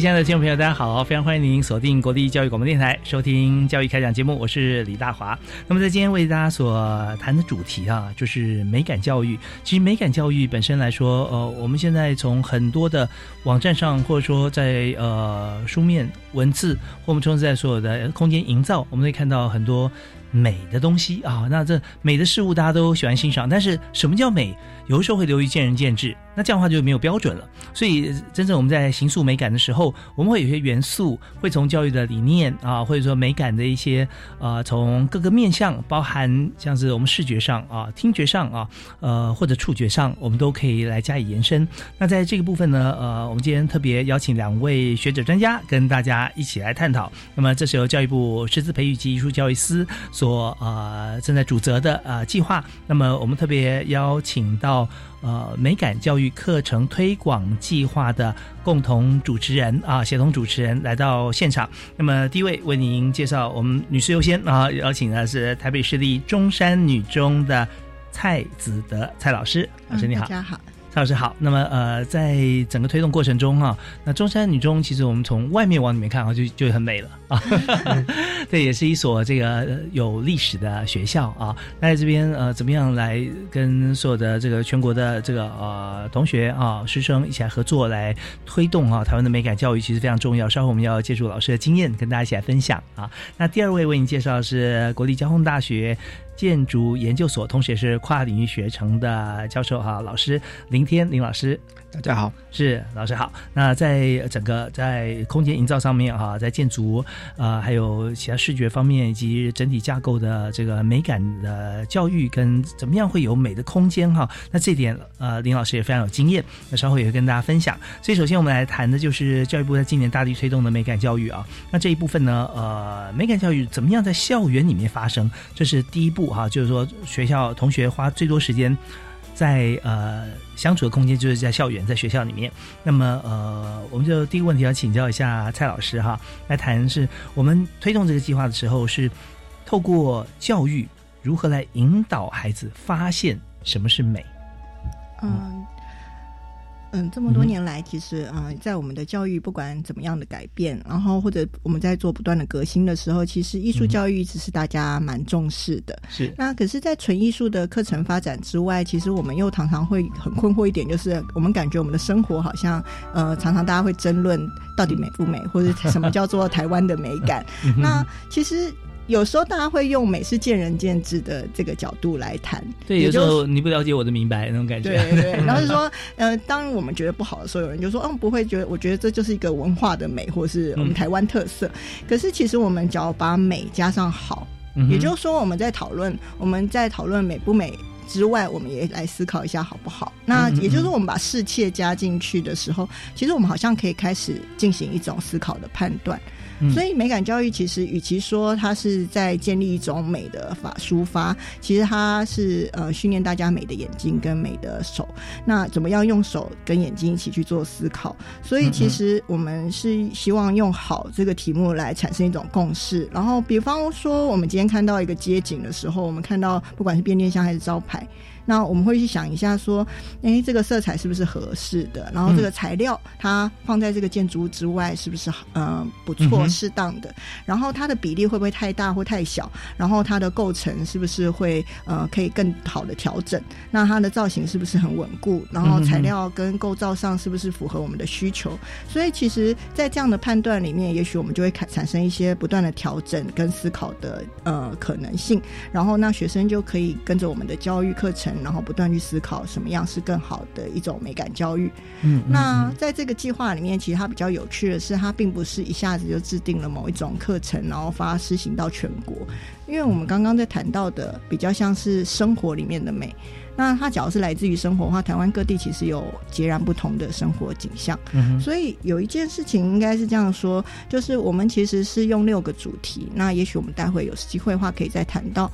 亲爱的听众朋友，大家好！非常欢迎您锁定国立教育广播电台，收听教育开讲节目，我是李大华。那么在今天为大家所谈的主题啊，就是美感教育。其实美感教育本身来说，呃，我们现在从很多的网站上，或者说在呃书面文字，或我们从在所有的空间营造，我们可以看到很多美的东西啊。那这美的事物大家都喜欢欣赏，但是什么叫美？有的时候会流于见仁见智。那这样的话就没有标准了，所以真正我们在形塑美感的时候，我们会有些元素会从教育的理念啊，或者说美感的一些呃，从各个面向，包含像是我们视觉上啊、听觉上啊，呃或者触觉上，我们都可以来加以延伸。那在这个部分呢，呃，我们今天特别邀请两位学者专家跟大家一起来探讨。那么这是由教育部师资培育及艺术教育司所呃正在主责的呃计划。那么我们特别邀请到。呃，美感教育课程推广计划的共同主持人啊，协同主持人来到现场。那么，第一位为您介绍，我们女士优先啊，邀请的是台北市立中山女中的蔡子德蔡老师。老师你好，大家好。蔡老师好，那么呃，在整个推动过程中哈，那中山女中其实我们从外面往里面看啊，就就很美了啊。这也是一所这个有历史的学校啊。那在这边呃，怎么样来跟所有的这个全国的这个呃同学啊师生一起来合作来推动啊台湾的美感教育，其实非常重要。稍后我们要借助老师的经验，跟大家一起来分享啊。那第二位为你介绍是国立交通大学。建筑研究所，同时也是跨领域学程的教授哈，老师林天林老师，大家好，是老师好。那在整个在空间营造上面哈，在建筑啊，还有其他视觉方面以及整体架构的这个美感的教育跟怎么样会有美的空间哈，那这点呃林老师也非常有经验，那稍后也会跟大家分享。所以首先我们来谈的就是教育部在今年大力推动的美感教育啊，那这一部分呢，呃，美感教育怎么样在校园里面发生，这是第一步。哈，就是说学校同学花最多时间在呃相处的空间，就是在校园，在学校里面。那么呃，我们就第一个问题要请教一下蔡老师哈，来谈是我们推动这个计划的时候，是透过教育如何来引导孩子发现什么是美？嗯。嗯，这么多年来，其实啊，在我们的教育不管怎么样的改变，然后或者我们在做不断的革新的时候，其实艺术教育一直是大家蛮重视的。是那可是，在纯艺术的课程发展之外，其实我们又常常会很困惑一点，就是我们感觉我们的生活好像呃，常常大家会争论到底美不美，或者什么叫做台湾的美感。那其实。有时候大家会用美是见仁见智的这个角度来谈，对，有时候你不了解我的明白那种感觉，对对。然后是说，呃，当我们觉得不好的时候，有人就说，嗯，不会觉得，我觉得这就是一个文化的美，或是我们台湾特色。可是其实我们只要把美加上好，也就是说，我们在讨论我们在讨论美不美之外，我们也来思考一下好不好？那也就是说，我们把世妾加进去的时候，其实我们好像可以开始进行一种思考的判断。所以美感教育其实，与其说它是在建立一种美的法抒发，其实它是呃训练大家美的眼睛跟美的手。那怎么样用手跟眼睛一起去做思考？所以其实我们是希望用好这个题目来产生一种共识。然后，比方说我们今天看到一个街景的时候，我们看到不管是变电箱还是招牌。那我们会去想一下，说，哎，这个色彩是不是合适的？然后这个材料它放在这个建筑物之外是不是嗯不错？适当的，然后它的比例会不会太大或太小，然后它的构成是不是会呃可以更好的调整，那它的造型是不是很稳固，然后材料跟构造上是不是符合我们的需求，所以其实，在这样的判断里面，也许我们就会产产生一些不断的调整跟思考的呃可能性，然后那学生就可以跟着我们的教育课程，然后不断去思考什么样是更好的一种美感教育。嗯，那在这个计划里面，其实它比较有趣的是，它并不是一下子就制定了某一种课程，然后发施行到全国。因为我们刚刚在谈到的，比较像是生活里面的美。那它只要是来自于生活的话，台湾各地其实有截然不同的生活景象。嗯所以有一件事情应该是这样说，就是我们其实是用六个主题。那也许我们待会有机会的话，可以再谈到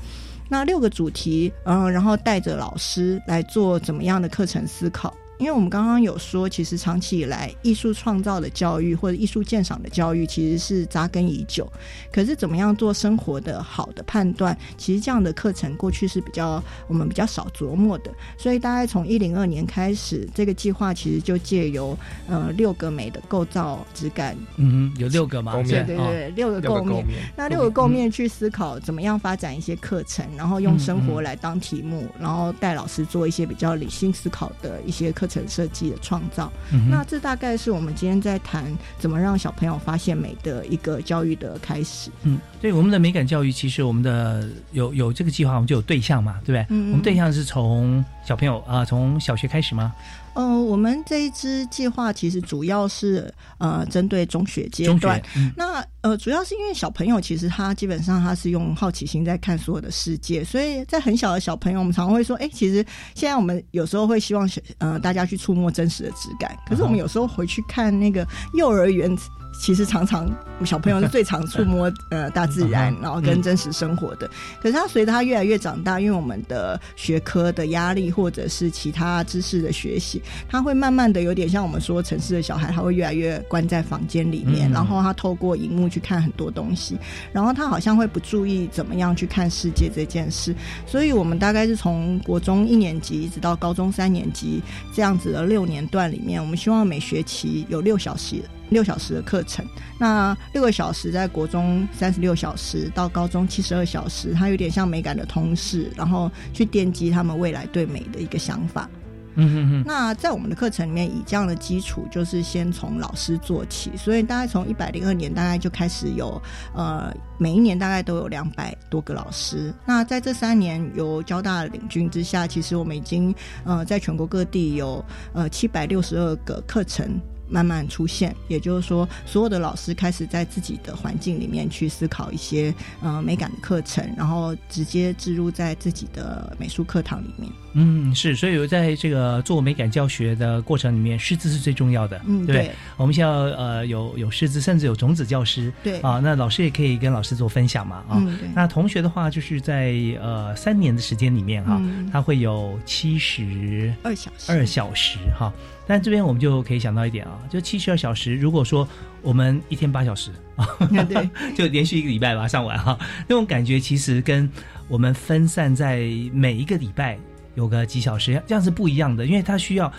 那六个主题，嗯，然后带着老师来做怎么样的课程思考。因为我们刚刚有说，其实长期以来，艺术创造的教育或者艺术鉴赏的教育其实是扎根已久。可是怎么样做生活的好的判断，其实这样的课程过去是比较我们比较少琢磨的。所以大概从一零二年开始，这个计划其实就借由呃六个美的构造质感，嗯，有六个吗，对对对，六个构面。那六个构面去思考怎么样发展一些课程，然后用生活来当题目，然后带老师做一些比较理性思考的一些课程。设计的创造，嗯那这大概是我们今天在谈怎么让小朋友发现美的一个教育的开始。嗯，对，我们的美感教育其实我们的有有这个计划，我们就有对象嘛，对不对？嗯，我们对象是从小朋友啊，从小学开始吗？嗯，我们这一支计划其实主要是呃针对中学阶段。那呃，主要是因为小朋友其实他基本上他是用好奇心在看所有的世界，所以在很小的小朋友，我们常会说，哎，其实现在我们有时候会希望呃大家去触摸真实的质感，可是我们有时候回去看那个幼儿园。其实常常小朋友是最常触摸 呃大自然，然后跟真实生活的。可是他随着他越来越长大，因为我们的学科的压力或者是其他知识的学习，他会慢慢的有点像我们说城市的小孩，他会越来越关在房间里面，然后他透过荧幕去看很多东西，然后他好像会不注意怎么样去看世界这件事。所以我们大概是从国中一年级一直到高中三年级这样子的六年段里面，我们希望每学期有六小时。六小时的课程，那六个小时在国中三十六小时到高中七十二小时，它有点像美感的通识，然后去奠基他们未来对美的一个想法。嗯哼哼。那在我们的课程里面，以这样的基础，就是先从老师做起，所以大概从一百零二年大概就开始有，呃，每一年大概都有两百多个老师。那在这三年由交大领军之下，其实我们已经呃在全国各地有呃七百六十二个课程。慢慢出现，也就是说，所有的老师开始在自己的环境里面去思考一些呃美感的课程，然后直接置入在自己的美术课堂里面。嗯，是，所以在这个做美感教学的过程里面，师资是最重要的。嗯，对，我们需要呃有有师资，甚至有种子教师。对啊，那老师也可以跟老师做分享嘛。啊，那同学的话，就是在呃三年的时间里面哈，他会有七十二小时，二小时哈。但这边我们就可以想到一点啊，就七十二小时，如果说我们一天八小时啊，对，就连续一个礼拜把它上完哈，那种感觉其实跟我们分散在每一个礼拜有个几小时，这样是不一样的，因为它需要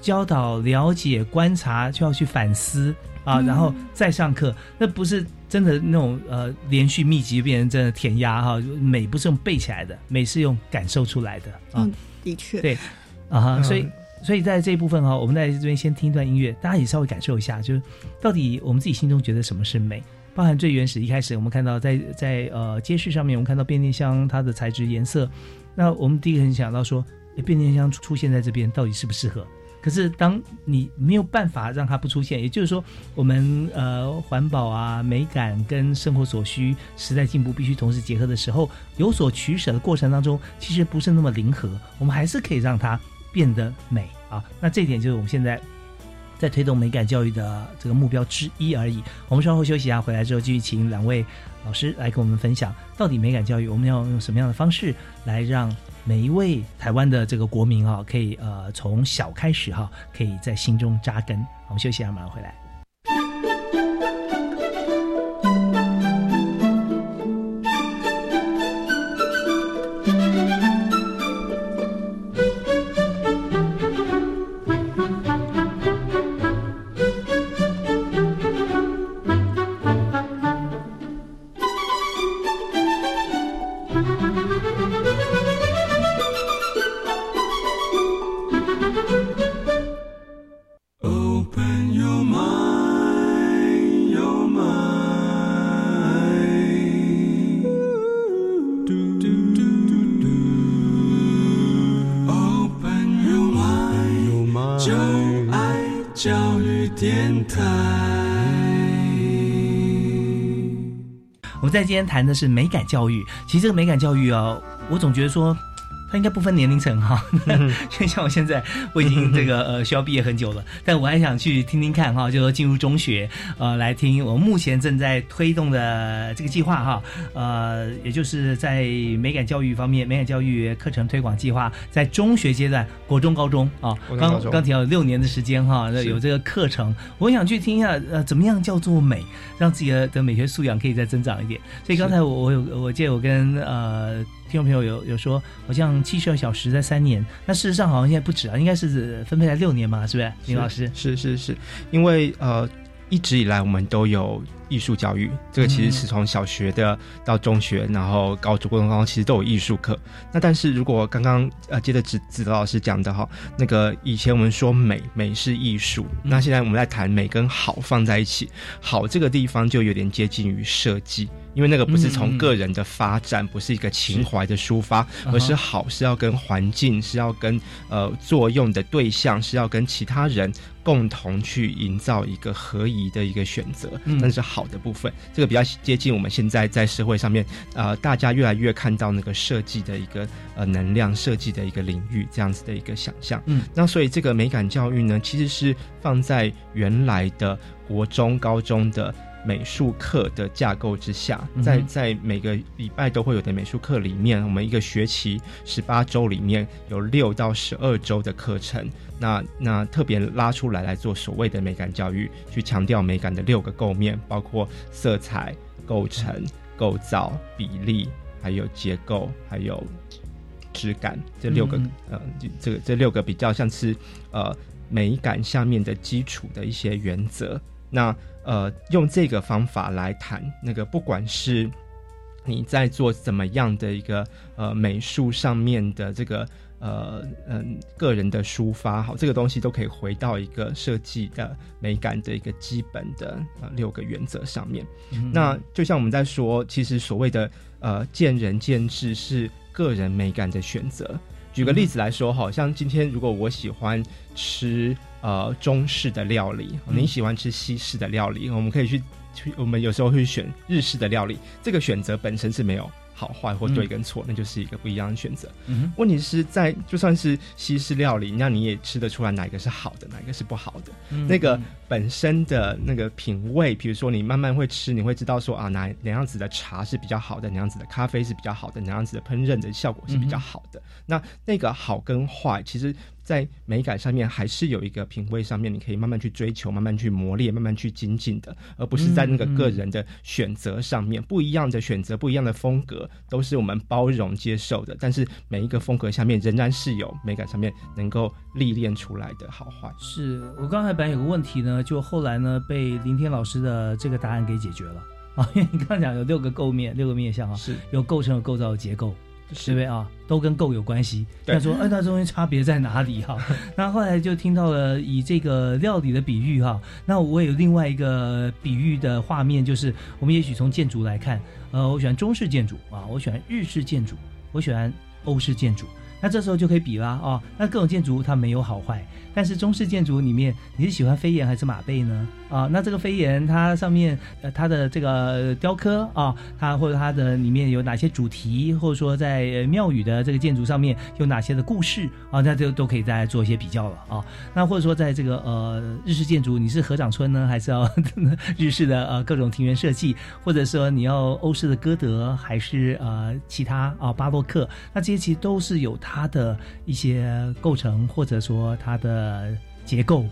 教导、了解、观察，就要去反思啊，然后再上课，那不是真的那种呃连续密集变成真的填鸭哈，美不是用背起来的，美是用感受出来的啊，的确，对啊，所以。所以在这一部分哈，我们在这边先听一段音乐，大家也稍微感受一下，就是到底我们自己心中觉得什么是美。包含最原始一开始，我们看到在在呃街市上面，我们看到变电箱它的材质颜色，那我们第一个很想到说，变电箱出现在这边到底适不适合？可是当你没有办法让它不出现，也就是说，我们呃环保啊、美感跟生活所需、时代进步必须同时结合的时候，有所取舍的过程当中，其实不是那么灵活，我们还是可以让它。变得美啊，那这一点就是我们现在在推动美感教育的这个目标之一而已。我们稍后休息一下，回来之后继续请两位老师来跟我们分享，到底美感教育我们要用什么样的方式来让每一位台湾的这个国民啊，可以呃从小开始哈，可以在心中扎根。我们休息一下，马上回来。就爱教育电台我们在今天谈的是美感教育。其实这个美感教育哦我总觉得说它应该不分年龄层哈，就像我现在我已经这个 呃需要毕业很久了，但我还想去听听看哈，就说进入中学呃来听我目前正在推动的这个计划哈，呃也就是在美感教育方面，美感教育课程推广计划在中学阶段，国中高中啊，刚刚提到六年的时间哈，那有这个课程，我想去听一下呃怎么样叫做美，让自己的的美学素养可以再增长一点。所以刚才我我有我记得我跟呃。听众朋友有有说，好像七十二小时在三年，那事实上好像现在不止啊，应该是分配在六年嘛，是不是？林老师是是是，因为呃一直以来我们都有艺术教育，这个其实是从小学的到中学，然后高中、高中、高中其实都有艺术课。那但是如果刚刚呃接着指指导老师讲的哈，那个以前我们说美美是艺术，那现在我们在谈美跟好放在一起，好这个地方就有点接近于设计。因为那个不是从个人的发展，不是一个情怀的抒发，而是好是要跟环境，是要跟呃作用的对象，是要跟其他人共同去营造一个合宜的一个选择，但是好的部分。这个比较接近我们现在在社会上面，呃，大家越来越看到那个设计的一个呃能量设计的一个领域这样子的一个想象。嗯，那所以这个美感教育呢，其实是放在原来的国中、高中的。美术课的架构之下，在在每个礼拜都会有的美术课里面，我们一个学期十八周里面有六到十二周的课程，那那特别拉出来来做所谓的美感教育，去强调美感的六个构面，包括色彩、构成、构造、比例，还有结构，还有质感这六个呃，这个这六个比较像是呃美感下面的基础的一些原则，那。呃，用这个方法来谈那个，不管是你在做怎么样的一个呃美术上面的这个呃嗯个人的抒发，好，这个东西都可以回到一个设计的美感的一个基本的呃六个原则上面。那就像我们在说，其实所谓的呃见仁见智是个人美感的选择。举个例子来说，好像今天如果我喜欢吃。呃，中式的料理，你喜欢吃西式的料理，我们可以去去，我们有时候会选日式的料理，这个选择本身是没有。好坏或对跟错，那就是一个不一样的选择。问题是在就算是西式料理，那你也吃得出来哪一个是好的，哪一个是不好的。那个本身的那个品味，比如说你慢慢会吃，你会知道说啊，哪哪样子的茶是比较好的，哪样子的咖啡是比较好的，哪样子的烹饪的效果是比较好的。那那个好跟坏，其实在美感上面还是有一个品味上面，你可以慢慢去追求，慢慢去磨练，慢慢去精进的，而不是在那个个人的选择上面不一样的选择，不一样的风格。都是我们包容接受的，但是每一个风格下面仍然是有美感上面能够历练出来的好坏。是我刚才本来有个问题呢，就后来呢被林天老师的这个答案给解决了啊，因为你刚刚讲有六个构面，六个面向啊，是有构成、有构造、结构。对不对啊？都跟够有关系。他说：“哎，那中间差别在哪里？”哈，那后来就听到了以这个料理的比喻哈。那我有另外一个比喻的画面，就是我们也许从建筑来看，呃，我喜欢中式建筑啊，我喜欢日式建筑，我喜欢欧式建筑。那这时候就可以比啦哦。那各种建筑它没有好坏，但是中式建筑里面，你是喜欢飞檐还是马背呢？啊，那这个飞檐它上面呃它的这个雕刻啊，它或者它的里面有哪些主题，或者说在庙宇的这个建筑上面有哪些的故事啊，那就都可以再做一些比较了啊。那或者说在这个呃日式建筑，你是合掌村呢，还是要 日式的呃各种庭园设计，或者说你要欧式的歌德，还是呃其他啊巴洛克，那这些其实都是有它的一些构成，或者说它的结构。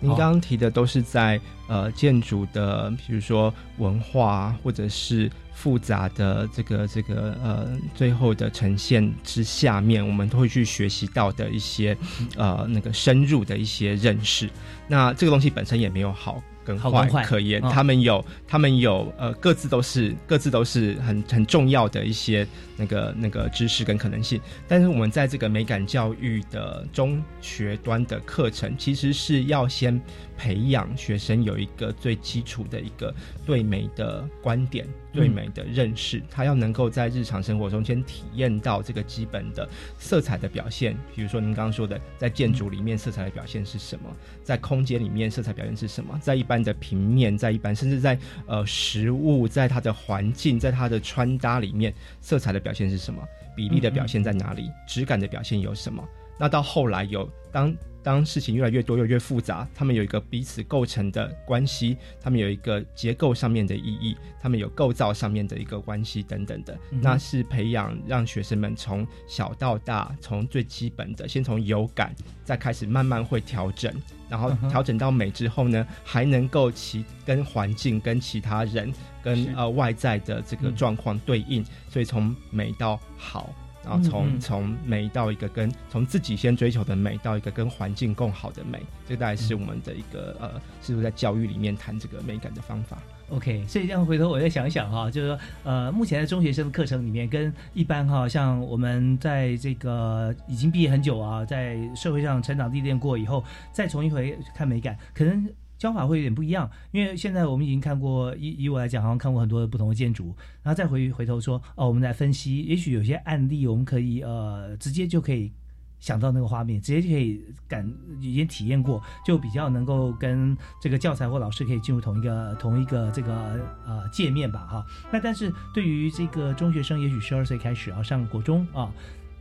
您刚刚提的都是在呃建筑的，比如说文化或者是复杂的这个这个呃最后的呈现之下面，我们都会去学习到的一些呃那个深入的一些认识。那这个东西本身也没有好。跟坏可言，他们有，他们有，呃，各自都是，各自都是很很重要的一些那个那个知识跟可能性。但是我们在这个美感教育的中学端的课程，其实是要先培养学生有一个最基础的一个对美的观点、对美的认识。他要能够在日常生活中先体验到这个基本的色彩的表现，比如说您刚刚说的，在建筑里面色彩的表现是什么？在空间里面色彩表现是什么？在一般的平面，在一般甚至在呃食物，在它的环境，在它的穿搭里面，色彩的表现是什么？比例的表现在哪里？质感的表现有什么？那到后来有当当事情越来越多又越复杂，他们有一个彼此构成的关系，他们有一个结构上面的意义，他们有构造上面的一个关系等等的，那是培养让学生们从小到大，从最基本的先从有感，再开始慢慢会调整，然后调整到美之后呢，还能够其跟环境、跟其他人、跟呃外在的这个状况对应，所以从美到好。然后从从美到一个跟从自己先追求的美到一个跟环境更好的美，这大概是我们的一个呃，是不是在教育里面谈这个美感的方法？OK，所以这样回头我再想一想哈，就是说呃，目前在中学生的课程里面，跟一般哈，像我们在这个已经毕业很久啊，在社会上成长历练过以后，再重一回看美感，可能。教法会有点不一样，因为现在我们已经看过，以以我来讲，好像看过很多的不同的建筑，然后再回回头说，哦，我们来分析，也许有些案例，我们可以呃，直接就可以想到那个画面，直接就可以感已经体验过，就比较能够跟这个教材或老师可以进入同一个同一个这个呃界面吧，哈。那但是对于这个中学生，也许十二岁开始啊上国中啊，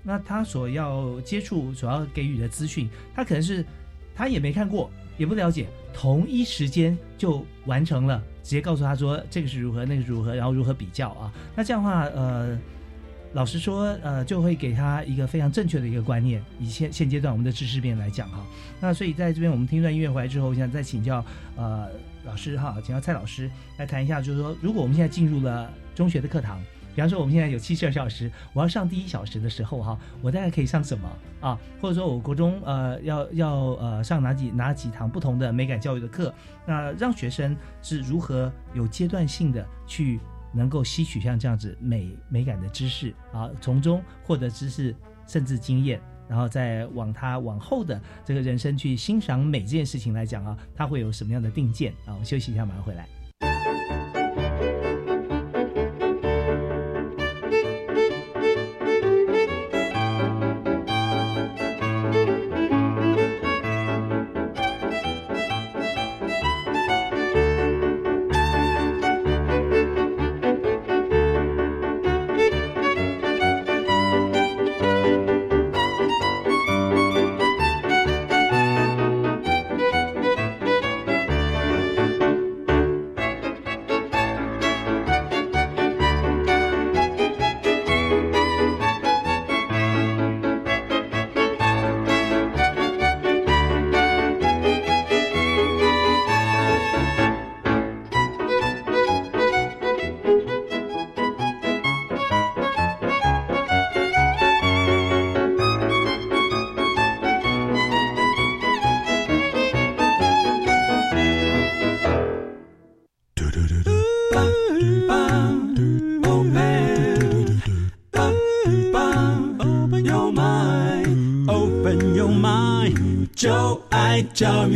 那他所要接触、所要给予的资讯，他可能是他也没看过。也不了解，同一时间就完成了，直接告诉他说这个是如何，那个如何，然后如何比较啊？那这样的话，呃，老实说，呃，就会给他一个非常正确的一个观念。以现现阶段我们的知识面来讲哈，那所以在这边我们听段音乐回来之后，我想再请教呃老师哈，请教蔡老师来谈一下，就是说，如果我们现在进入了中学的课堂。比方说，我们现在有七十二小时，我要上第一小时的时候，哈，我大概可以上什么啊？或者说，我国中呃要要呃上哪几哪几堂不同的美感教育的课？那让学生是如何有阶段性的去能够吸取像这样子美美感的知识啊，从中获得知识甚至经验，然后再往他往后的这个人生去欣赏美这件事情来讲啊，他会有什么样的定见啊？我休息一下，马上回来。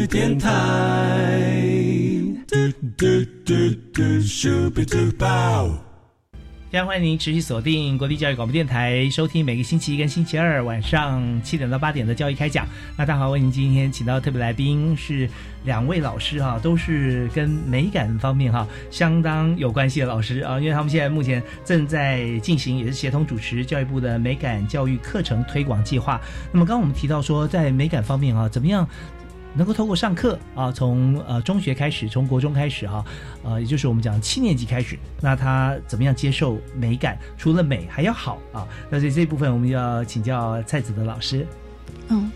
电台。非常欢迎您持续锁定国立教育广播电台，收听每个星期一跟星期二晚上七点到八点的教育开讲。那大华为您今天请到特别来宾是两位老师哈，都是跟美感方面哈相当有关系的老师啊，因为他们现在目前正在进行，也是协同主持教育部的美感教育课程推广计划。那么刚刚我们提到说，在美感方面啊，怎么样？能够透过上课啊，从呃中学开始，从国中开始哈，呃，也就是我们讲七年级开始，那他怎么样接受美感？除了美还要好啊，那所以这部分我们要请教蔡子的老师。嗯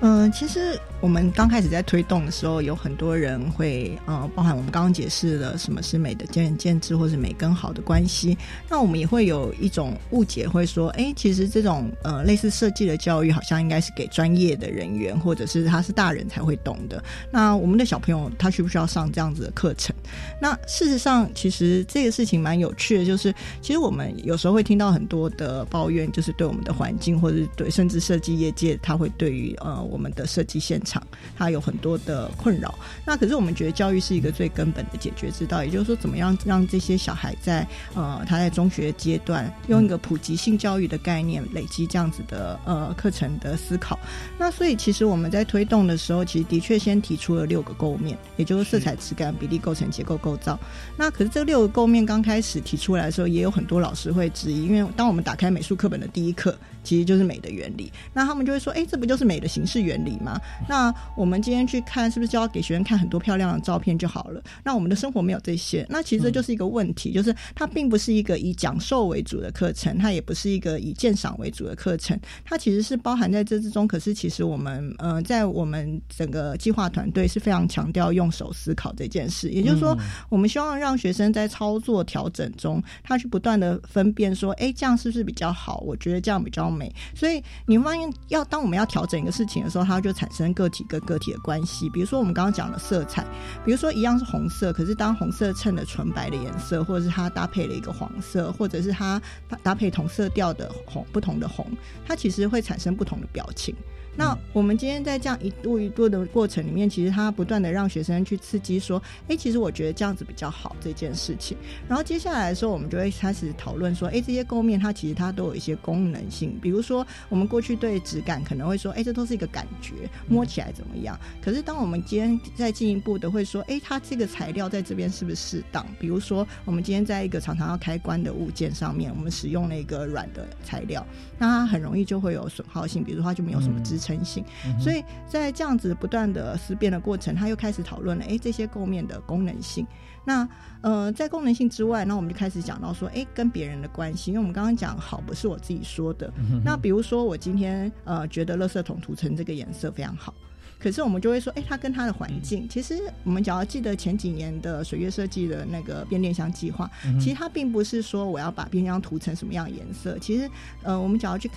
嗯，其实。我们刚开始在推动的时候，有很多人会呃，包含我们刚刚解释了什么是美的见仁见智，或是美跟好的关系。那我们也会有一种误解，会说，哎，其实这种呃类似设计的教育，好像应该是给专业的人员，或者是他是大人才会懂的。那我们的小朋友他需不需要上这样子的课程？那事实上，其实这个事情蛮有趣的，就是其实我们有时候会听到很多的抱怨，就是对我们的环境，或者对甚至设计业界，他会对于呃我们的设计现场。场，他有很多的困扰。那可是我们觉得教育是一个最根本的解决之道，也就是说，怎么样让这些小孩在呃他在中学阶段用一个普及性教育的概念累积这样子的呃课程的思考。那所以其实我们在推动的时候，其实的确先提出了六个构面，也就是色彩、质感、比例、构成、结构、构造。那可是这六个构面刚开始提出来的时候，也有很多老师会质疑，因为当我们打开美术课本的第一课。其实就是美的原理，那他们就会说，哎，这不就是美的形式原理吗？那我们今天去看，是不是就要给学生看很多漂亮的照片就好了？那我们的生活没有这些，那其实这就是一个问题，就是它并不是一个以讲授为主的课程，它也不是一个以鉴赏为主的课程，它其实是包含在这之中。可是其实我们，呃，在我们整个计划团队是非常强调用手思考这件事，也就是说，我们希望让学生在操作调整中，他去不断的分辨说，哎，这样是不是比较好？我觉得这样比较。美，所以你会发现要当我们要调整一个事情的时候，它就产生个体跟个体的关系。比如说我们刚刚讲的色彩，比如说一样是红色，可是当红色衬的纯白的颜色，或者是它搭配了一个黄色，或者是它搭配同色调的红不同的红，它其实会产生不同的表情。那我们今天在这样一步一步的过程里面，其实他不断的让学生去刺激说，哎，其实我觉得这样子比较好这件事情。然后接下来的时候，我们就会开始讨论说，哎，这些构面它其实它都有一些功能性，比如说我们过去对质感可能会说，哎，这都是一个感觉，摸起来怎么样？可是当我们今天再进一步的会说，哎，它这个材料在这边是不是适当？比如说我们今天在一个常常要开关的物件上面，我们使用了一个软的材料，那它很容易就会有损耗性，比如说它就没有什么支。诚信，所以在这样子不断的思辨的过程，他又开始讨论了，哎，这些构面的功能性。那呃，在功能性之外，那我们就开始讲到说，哎，跟别人的关系。因为我们刚刚讲好不是我自己说的。那比如说我今天呃觉得垃圾桶涂成这个颜色非常好，可是我们就会说，哎，它跟它的环境。其实我们只要记得前几年的水月设计的那个变电箱计划，其实它并不是说我要把变电箱涂成什么样的颜色。其实呃，我们只要去。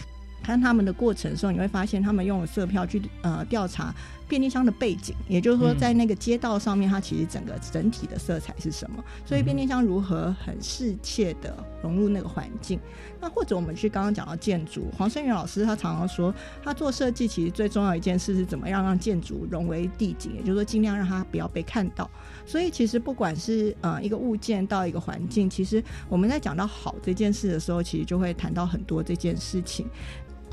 看他们的过程的时候，你会发现他们用了色票去呃调查。便利箱的背景，也就是说，在那个街道上面，它其实整个整体的色彩是什么？所以便利箱如何很适切的融入那个环境？那或者我们去刚刚讲到建筑，黄胜元老师他常常说，他做设计其实最重要一件事是怎么样让建筑融为地景，也就是说尽量让它不要被看到。所以其实不管是呃一个物件到一个环境，其实我们在讲到好这件事的时候，其实就会谈到很多这件事情。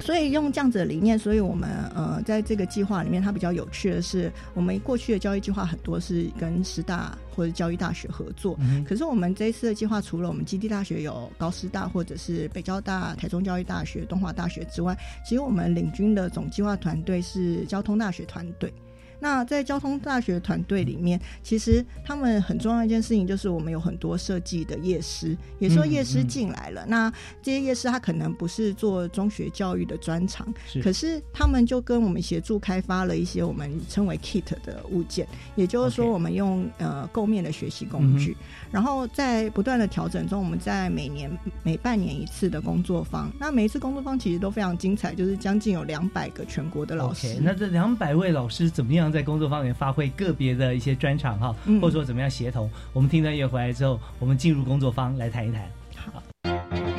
所以用这样子的理念，所以我们呃在这个计划里面，它比较有趣的是，我们过去的教育计划很多是跟师大或者教育大学合作，可是我们这一次的计划，除了我们基地大学有高师大或者是北交大、台中教育大学、东华大学之外，其实我们领军的总计划团队是交通大学团队。那在交通大学团队里面，其实他们很重要一件事情就是，我们有很多设计的夜师，也说夜师进来了。那这些夜师他可能不是做中学教育的专长，可是他们就跟我们协助开发了一些我们称为 kit 的物件，也就是说，我们用呃构面的学习工具，然后在不断的调整中，我们在每年每半年一次的工作坊，那每一次工作坊其实都非常精彩，就是将近有两百个全国的老师。那这两百位老师怎么样？在工作坊里面发挥个别的一些专长哈，或者说怎么样协同？我们听段音乐回来之后，我们进入工作坊来谈一谈。哎，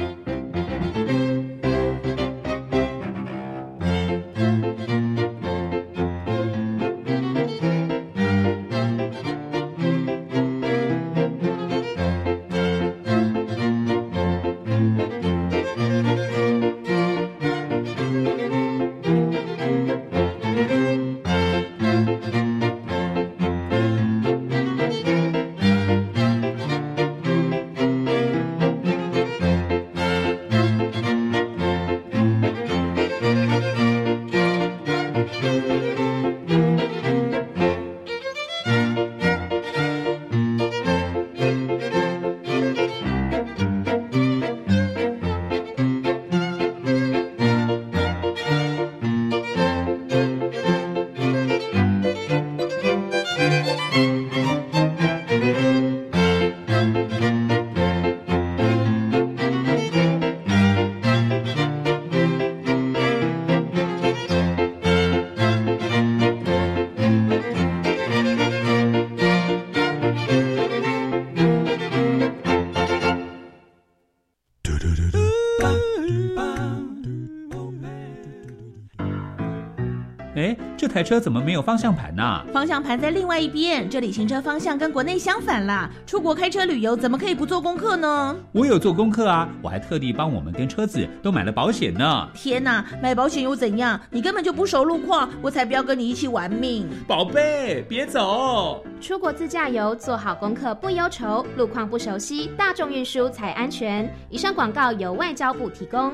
台车怎么没有方向盘呢？方向盘在另外一边，这里行车方向跟国内相反啦。出国开车旅游怎么可以不做功课呢？我有做功课啊，我还特地帮我们跟车子都买了保险呢。天哪，买保险又怎样？你根本就不熟路况，我才不要跟你一起玩命。宝贝，别走！出国自驾游，做好功课不忧愁，路况不熟悉，大众运输才安全。以上广告由外交部提供。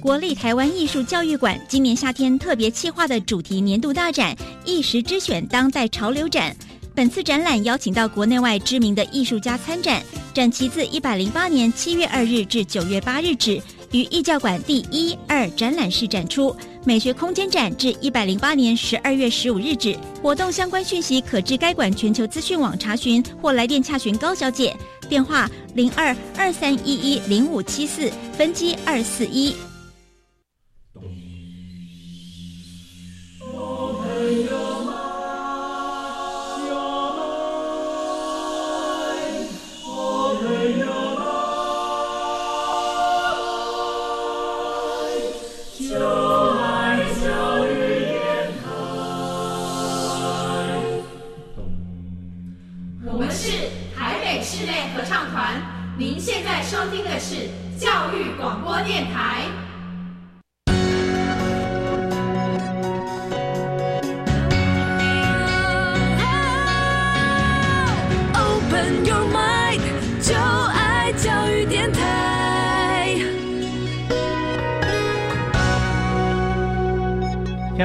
国立台湾艺术教育馆今年夏天特别企划的主题年度大展“一时之选当代潮流展”，本次展览邀请到国内外知名的艺术家参展，展期自一百零八年七月二日至九月八日止，于艺教馆第一、二展览室展出；美学空间展至一百零八年十二月十五日止。活动相关讯息可至该馆全球资讯网查询，或来电洽询高小姐，电话零二二三一一零五七四，分机二四一。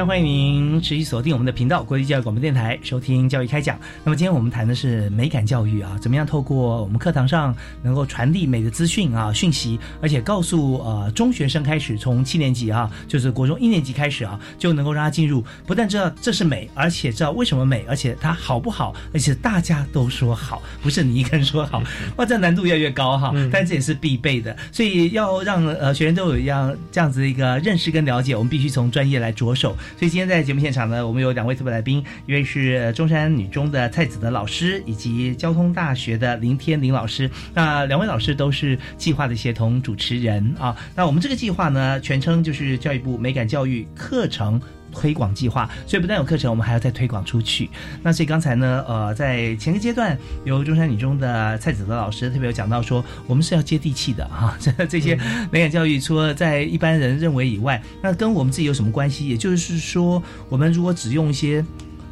欢迎您持续锁定我们的频道——国际教育广播电台，收听教育开讲。那么今天我们谈的是美感教育啊，怎么样透过我们课堂上能够传递美的资讯啊、讯息，而且告诉呃中学生开始，从七年级啊，就是国中一年级开始啊，就能够让他进入，不但知道这是美，而且知道为什么美，而且它好不好，而且大家都说好，不是你一个人说好，哇，这难度越来越高哈。但这也是必备的，所以要让呃学员都有一样这样子的一个认识跟了解，我们必须从专业来着手。所以今天在节目现场呢，我们有两位特别来宾，一位是中山女中的蔡子的老师，以及交通大学的林天林老师。那两位老师都是计划的协同主持人啊。那我们这个计划呢，全称就是教育部美感教育课程。推广计划，所以不但有课程，我们还要再推广出去。那所以刚才呢，呃，在前个阶段，由中山女中的蔡子德老师特别有讲到说，我们是要接地气的哈。这这些美感 教育，除了在一般人认为以外，那跟我们自己有什么关系？也就是说，我们如果只用一些。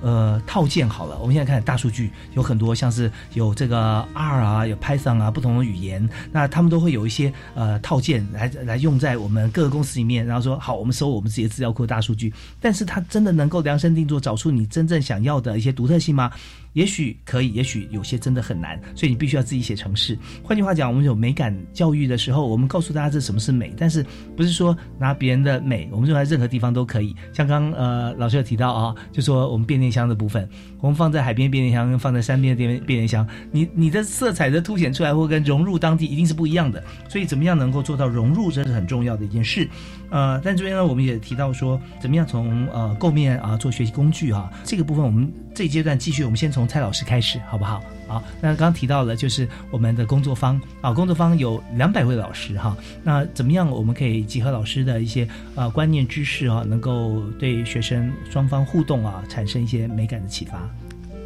呃，套件好了，我们现在看大数据有很多，像是有这个 R 啊，有 Python 啊，不同的语言，那他们都会有一些呃套件来来用在我们各个公司里面，然后说好，我们收我们自己的资料库大数据，但是它真的能够量身定做，找出你真正想要的一些独特性吗？也许可以，也许有些真的很难，所以你必须要自己写程式。换句话讲，我们有美感教育的时候，我们告诉大家这什么是美，但是不是说拿别人的美，我们用在任何地方都可以。像刚呃老师有提到啊，就说我们变电箱的部分，我们放在海边变电箱跟放在山边的变变电箱，你你的色彩的凸显出来或跟融入当地一定是不一样的。所以怎么样能够做到融入，这是很重要的一件事。呃，但这边呢，我们也提到说，怎么样从呃构面啊做学习工具哈，这个部分我们这一阶段继续，我们先从蔡老师开始，好不好？啊，那刚刚提到了就是我们的工作方啊，工作方有两百位老师哈，那怎么样我们可以集合老师的一些呃观念知识啊，能够对学生双方互动啊产生一些美感的启发？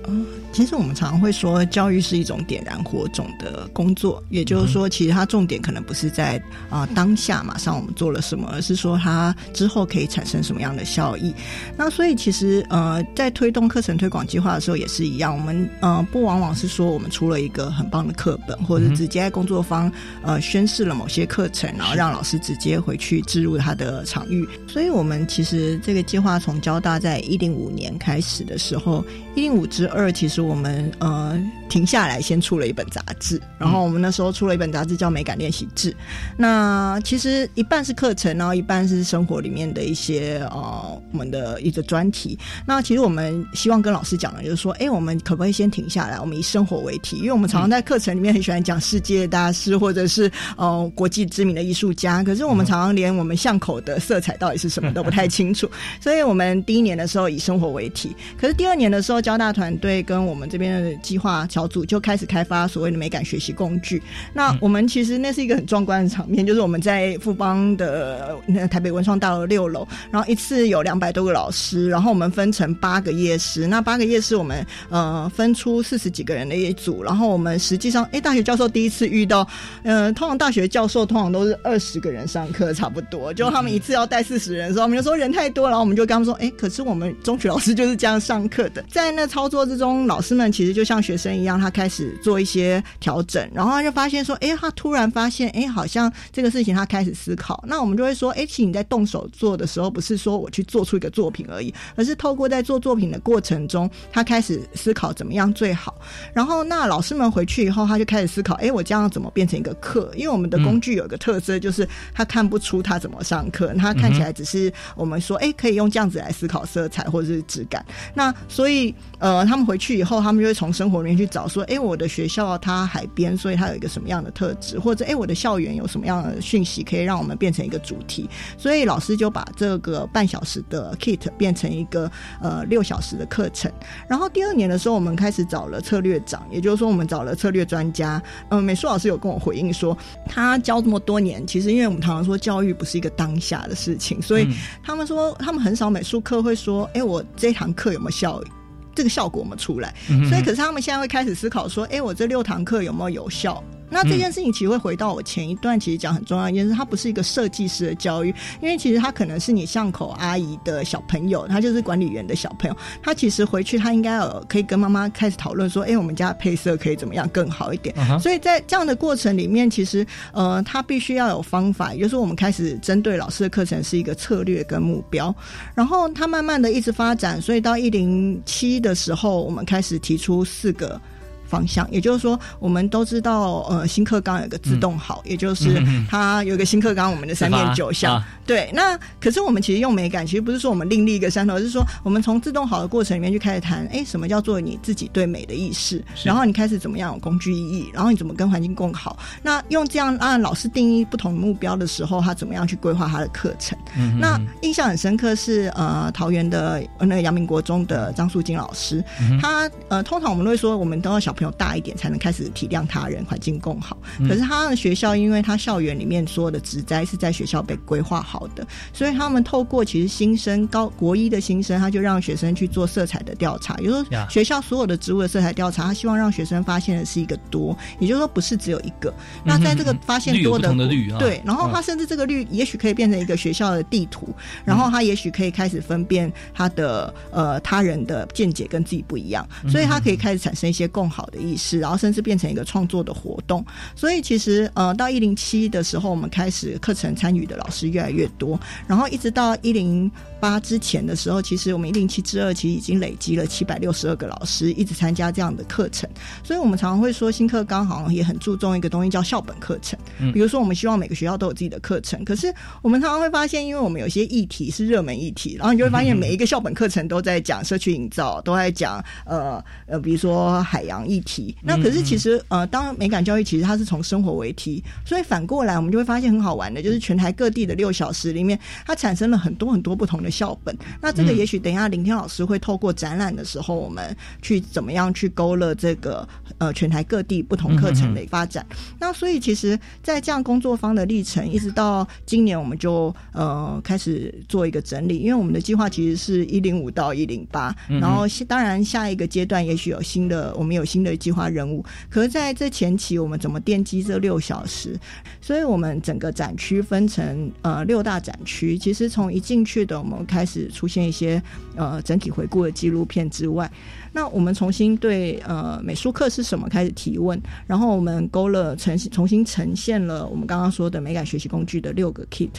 嗯，其实我们常常会说，教育是一种点燃火种的工作，也就是说，其实它重点可能不是在啊当下马上我们做了什么，而是说它之后可以产生什么样的效益。那所以其实呃，在推动课程推广计划的时候也是一样，我们呃不往往是说我们出了一个很棒的课本，或者直接在工作方呃宣示了某些课程，然后让老师直接回去置入他的场域。所以我们其实这个计划从交大在一零五年开始的时候，一零五之二，二其实我们呃停下来，先出了一本杂志。然后我们那时候出了一本杂志叫《美感练习志》。那其实一半是课程，然后一半是生活里面的一些呃我们的一个专题。那其实我们希望跟老师讲的就是说，哎，我们可不可以先停下来，我们以生活为题？因为我们常常在课程里面很喜欢讲世界大师或者是呃国际知名的艺术家，可是我们常常连我们巷口的色彩到底是什么都不太清楚。所以我们第一年的时候以生活为题，可是第二年的时候，交大团队跟我们这边的计划小组就开始开发所谓的美感学习工具。那我们其实那是一个很壮观的场面，就是我们在富邦的那台北文创大楼六楼，然后一次有两百多个老师，然后我们分成八个夜市，那八个夜市我们呃分出四十几个人的一组，然后我们实际上，哎，大学教授第一次遇到，呃，通常大学教授通常都是二十个人上课差不多，就他们一次要带四十人的时候，我们就说人太多，然后我们就跟他们说，哎，可是我们中学老师就是这样上课的，在那操作之中，老师们其实就像学生一样，让他开始做一些调整，然后他就发现说，哎，他突然发现，哎，好像这个事情他开始思考，那我们就会说，哎，其实你在动手做的时候，不是说我去做出一个作品而已，而是透过在做作品的过程中，他开始思考怎么样最好，然后那老师们回去以后，他就开始思考，哎，我这样怎么变成一个课？因为我们的工具有一个特色，就是他看不出他怎么上课，他看起来只是我们说，哎，可以用这样子来思考色彩或者是质感。那所以，呃，他们回去以后，他们就会从生活里面去找，说，哎，我的学校它海边，所以它有一个什么样的特质，或者，哎，我的校园有什么样的讯息，可以让我们变成一个主题。所以老师就把这个半小时的 kit 变成一个呃六小时的课程。然后第二年的时候，我们开始找了策略长，也就是说，我们找了策略专家。嗯，美术老师有跟我回应说，他教这么多年，其实因为我们常常说教育不是一个当下的事情，所以他们说他们很少美术课会说，哎，我这堂课有没有效？这个效果有没有出来？所以，可是他们现在会开始思考说，哎，我这六堂课有没有有效？那这件事情其实会回到我前一段其实讲很重要一件事，它不是一个设计师的教育，因为其实他可能是你巷口阿姨的小朋友，他就是管理员的小朋友，他其实回去他应该有可以跟妈妈开始讨论说，哎，我们家的配色可以怎么样更好一点。所以在这样的过程里面，其实呃，他必须要有方法，也就是我们开始针对老师的课程是一个策略跟目标，然后他慢慢的一直发展，所以到一零七的时候，我们开始提出四个。方向，也就是说，我们都知道，呃，新课纲有个自动好，也就是它有一个新课纲，我们的三面九项。对，那可是我们其实用美感，其实不是说我们另立一个山头，而是说我们从自动好的过程里面去开始谈，哎，什么叫做你自己对美的意识？然后你开始怎么样有工具意义？然后你怎么跟环境共好？那用这样按老师定义不同目标的时候，他怎么样去规划他的课程？那印象很深刻是呃，桃园的那个阳明国中的张素金老师，他呃，通常我们都会说，我们都要小。有大一点才能开始体谅他人，环境更好。可是他的学校，因为他校园里面所有的植栽是在学校被规划好的，所以他们透过其实新生高国一的新生，他就让学生去做色彩的调查。也就是说，学校所有的植物的色彩调查，他希望让学生发现的是一个多，也就是说不是只有一个。那在这个发现多的绿，对，然后他甚至这个绿也许可以变成一个学校的地图，然后他也许可以开始分辨他的呃他人的见解跟自己不一样，所以他可以开始产生一些更好。的意思，然后甚至变成一个创作的活动。所以其实呃，到一零七的时候，我们开始课程参与的老师越来越多。然后一直到一零八之前的时候，其实我们一零七之二其实已经累积了七百六十二个老师一直参加这样的课程。所以我们常常会说，新课纲好像也很注重一个东西叫校本课程。比如说，我们希望每个学校都有自己的课程。可是我们常常会发现，因为我们有些议题是热门议题，然后你就会发现每一个校本课程都在讲社区营造，都在讲呃呃，比如说海洋议。题那可是其实呃，当美感教育其实它是从生活为题，所以反过来我们就会发现很好玩的，就是全台各地的六小时里面，它产生了很多很多不同的校本。那这个也许等一下林天老师会透过展览的时候，我们去怎么样去勾勒这个呃全台各地不同课程的发展。那所以其实，在这样工作方的历程，一直到今年，我们就呃开始做一个整理，因为我们的计划其实是一零五到一零八，然后当然下一个阶段也许有新的，我们有新的。计划任务，可是在这前期，我们怎么奠基这六小时？所以我们整个展区分成呃六大展区。其实从一进去的，我们开始出现一些呃整体回顾的纪录片之外。那我们重新对呃美术课是什么开始提问，然后我们勾了呈重新呈现了我们刚刚说的美感学习工具的六个 kit，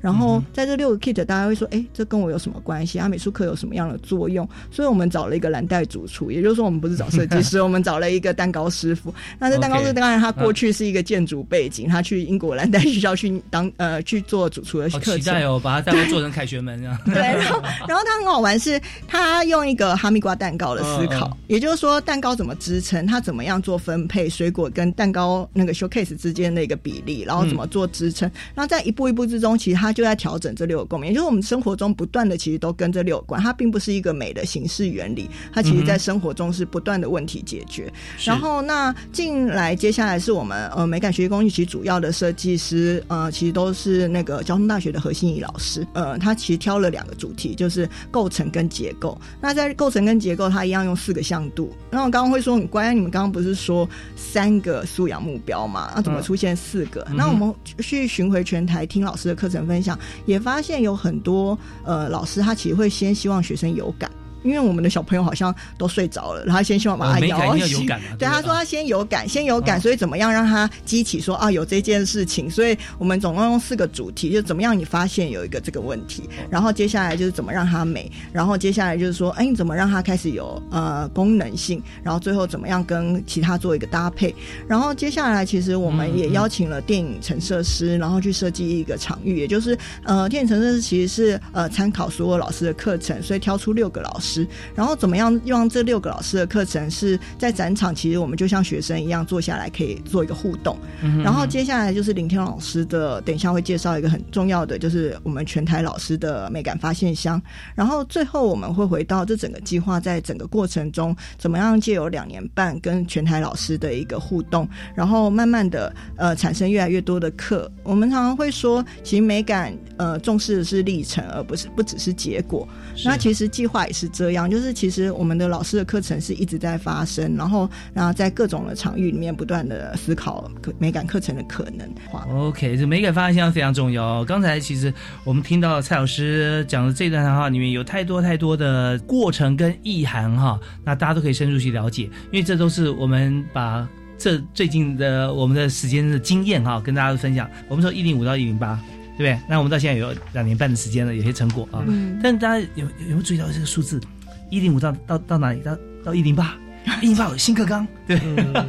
然后在这六个 kit，大家会说，哎，这跟我有什么关系？啊，美术课有什么样的作用？所以我们找了一个蓝带主厨，也就是说，我们不是找设计师，我们找了一个蛋糕师傅。那这蛋糕师当然他过去是一个建筑背景，他去英国蓝带学校去当呃去做主厨的课程。期待哦，把它蛋糕做成凯旋门这样。对，然后然后他很好玩，是他用一个哈密瓜蛋糕的 思考，也就是说蛋糕怎么支撑，它怎么样做分配，水果跟蛋糕那个 showcase 之间的一个比例，然后怎么做支撑，然后在一步一步之中，其实它就在调整这六个共鸣，也就是我们生活中不断的其实都跟这六有关，它并不是一个美的形式原理，它其实在生活中是不断的问题解决。然后那进来接下来是我们呃美感学习工具其实主要的设计师呃其实都是那个交通大学的何心怡老师，呃他其实挑了两个主题，就是构成跟结构。那在构成跟结构，它一样用四个向度。那我刚刚会说很乖，你们刚刚不是说三个素养目标嘛？那怎么出现四个？那我们去巡回全台听老师的课程分享，也发现有很多呃老师他其实会先希望学生有感。因为我们的小朋友好像都睡着了，然后先希望把他摇醒。对，他说他先有感，先有感，所以怎么样让他激起说啊有这件事情？所以我们总共用四个主题，就怎么样你发现有一个这个问题，然后接下来就是怎么让它美，然后接下来就是说，哎，你怎么让它开始有呃功能性，然后最后怎么样跟其他做一个搭配，然后接下来其实我们也邀请了电影陈设师，然后去设计一个场域，也就是呃电影陈设师其实是呃参考所有老师的课程，所以挑出六个老师。然后怎么样用这六个老师的课程是在展场？其实我们就像学生一样坐下来，可以做一个互动。然后接下来就是林天老师的，等一下会介绍一个很重要的，就是我们全台老师的美感发现箱。然后最后我们会回到这整个计划，在整个过程中怎么样借由两年半跟全台老师的一个互动，然后慢慢的呃产生越来越多的课。我们常常会说，其实美感呃重视的是历程，而不是不只是结果。那其实计划也是这样，就是其实我们的老师的课程是一直在发生，然后然后在各种的场域里面不断的思考美感课程的可能。OK，这美感发现非常重要。刚才其实我们听到蔡老师讲的这段话里面有太多太多的过程跟意涵哈，那大家都可以深入去了解，因为这都是我们把这最近的我们的时间的经验哈跟大家分享。我们说一零五到一零八。对不对？那我们到现在有两年半的时间了，有些成果啊。嗯。但大家有有没有注意到这个数字？一零五到到到哪里？到到一零八。一零八有新课纲，对。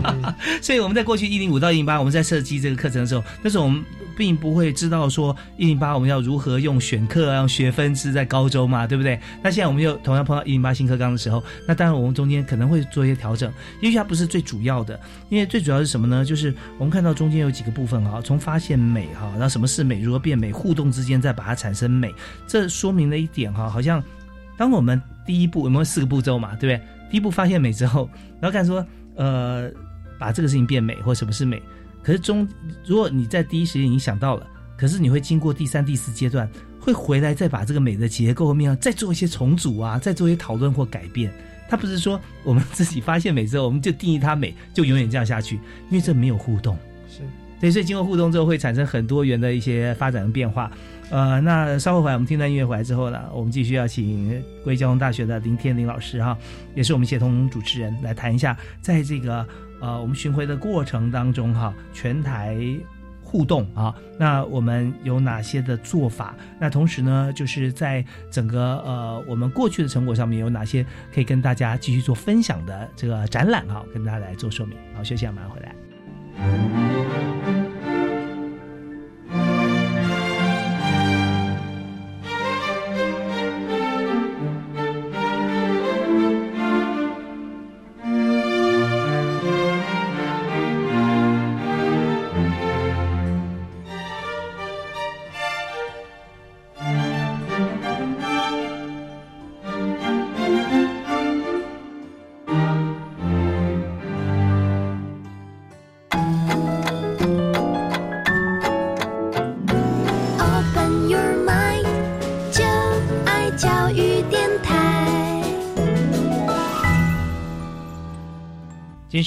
所以我们在过去一零五到一零八，我们在设计这个课程的时候，那时候我们并不会知道说一零八我们要如何用选课、用学分制在高中嘛，对不对？那现在我们又同样碰到一零八新课纲的时候，那当然我们中间可能会做一些调整，也许它不是最主要的，因为最主要是什么呢？就是我们看到中间有几个部分哈，从发现美哈，然后什么是美，如何变美，互动之间再把它产生美，这说明了一点哈，好像当我们第一步我们四个步骤嘛，对不对？第一步发现美之后，然后看说，呃，把这个事情变美或什么是美。可是中，如果你在第一时间已经想到了，可是你会经过第三、第四阶段，会回来再把这个美的结构面再做一些重组啊，再做一些讨论或改变。它不是说我们自己发现美之后，我们就定义它美，就永远这样下去，因为这没有互动。是，对，所以经过互动之后，会产生很多元的一些发展和变化。呃，那稍后回来，我们听段音乐回来之后呢，我们继续要请贵交通大学的林天林老师哈，也是我们协同主持人来谈一下，在这个呃我们巡回的过程当中哈，全台互动啊，那我们有哪些的做法？那同时呢，就是在整个呃我们过去的成果上面有哪些可以跟大家继续做分享的这个展览哈，跟大家来做说明。好，休息马上回来。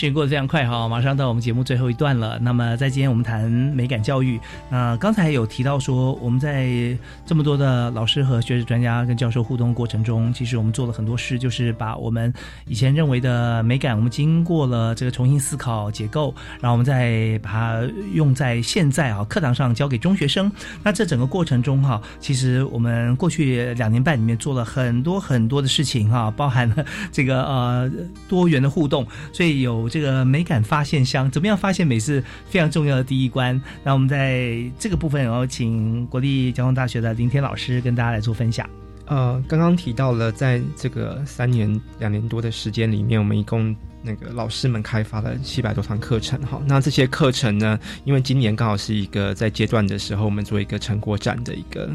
时间过得非常快哈，马上到我们节目最后一段了。那么在今天我们谈美感教育，那刚才有提到说，我们在这么多的老师和学者专家跟教授互动过程中，其实我们做了很多事，就是把我们以前认为的美感，我们经过了这个重新思考结构，然后我们再把它用在现在啊课堂上教给中学生。那这整个过程中哈，其实我们过去两年半里面做了很多很多的事情哈，包含了这个呃多元的互动，所以有。这个美感发现箱，怎么样发现美是非常重要的第一关。那我们在这个部分，然后请国立交通大学的林天老师跟大家来做分享。呃，刚刚提到了，在这个三年两年多的时间里面，我们一共那个老师们开发了七百多堂课程。哈，那这些课程呢，因为今年刚好是一个在阶段的时候，我们做一个成果展的一个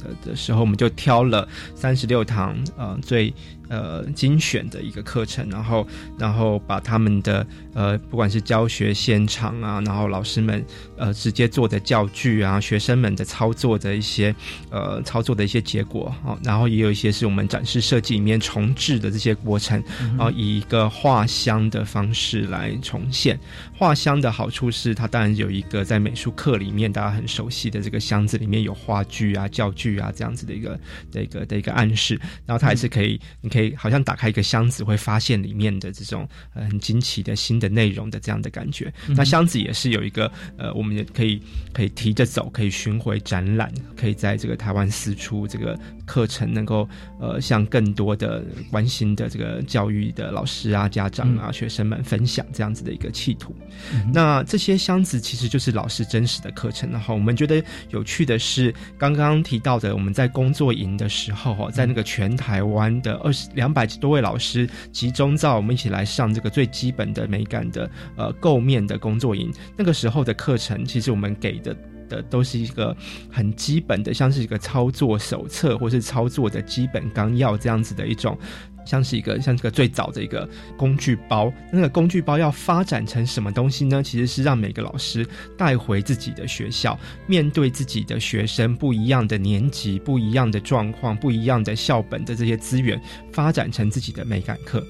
的的时候，我们就挑了三十六堂呃最。呃，精选的一个课程，然后，然后把他们的呃，不管是教学现场啊，然后老师们呃直接做的教具啊，学生们的操作的一些呃操作的一些结果啊，然后也有一些是我们展示设计里面重置的这些过程，然后以一个画箱的方式来重现。画箱的好处是，它当然有一个在美术课里面大家很熟悉的这个箱子里面有话剧啊、教具啊这样子的一个的一个的一个暗示，然后它还是可以你。可以好像打开一个箱子，会发现里面的这种很惊奇的新的内容的这样的感觉。那箱子也是有一个呃，我们也可以可以提着走，可以巡回展览，可以在这个台湾四处这个课程能够呃向更多的关心的这个教育的老师啊、家长啊、学生们分享这样子的一个企图。那这些箱子其实就是老师真实的课程。然后我们觉得有趣的是，刚刚提到的我们在工作营的时候哦，在那个全台湾的二十。两百多位老师集中到我们一起来上这个最基本的美感的呃构面的工作营。那个时候的课程，其实我们给的的都是一个很基本的，像是一个操作手册或是操作的基本纲要这样子的一种。像是一个像这个最早的一个工具包，那个工具包要发展成什么东西呢？其实是让每个老师带回自己的学校，面对自己的学生不一样的年级、不一样的状况、不一样的校本的这些资源，发展成自己的美感课。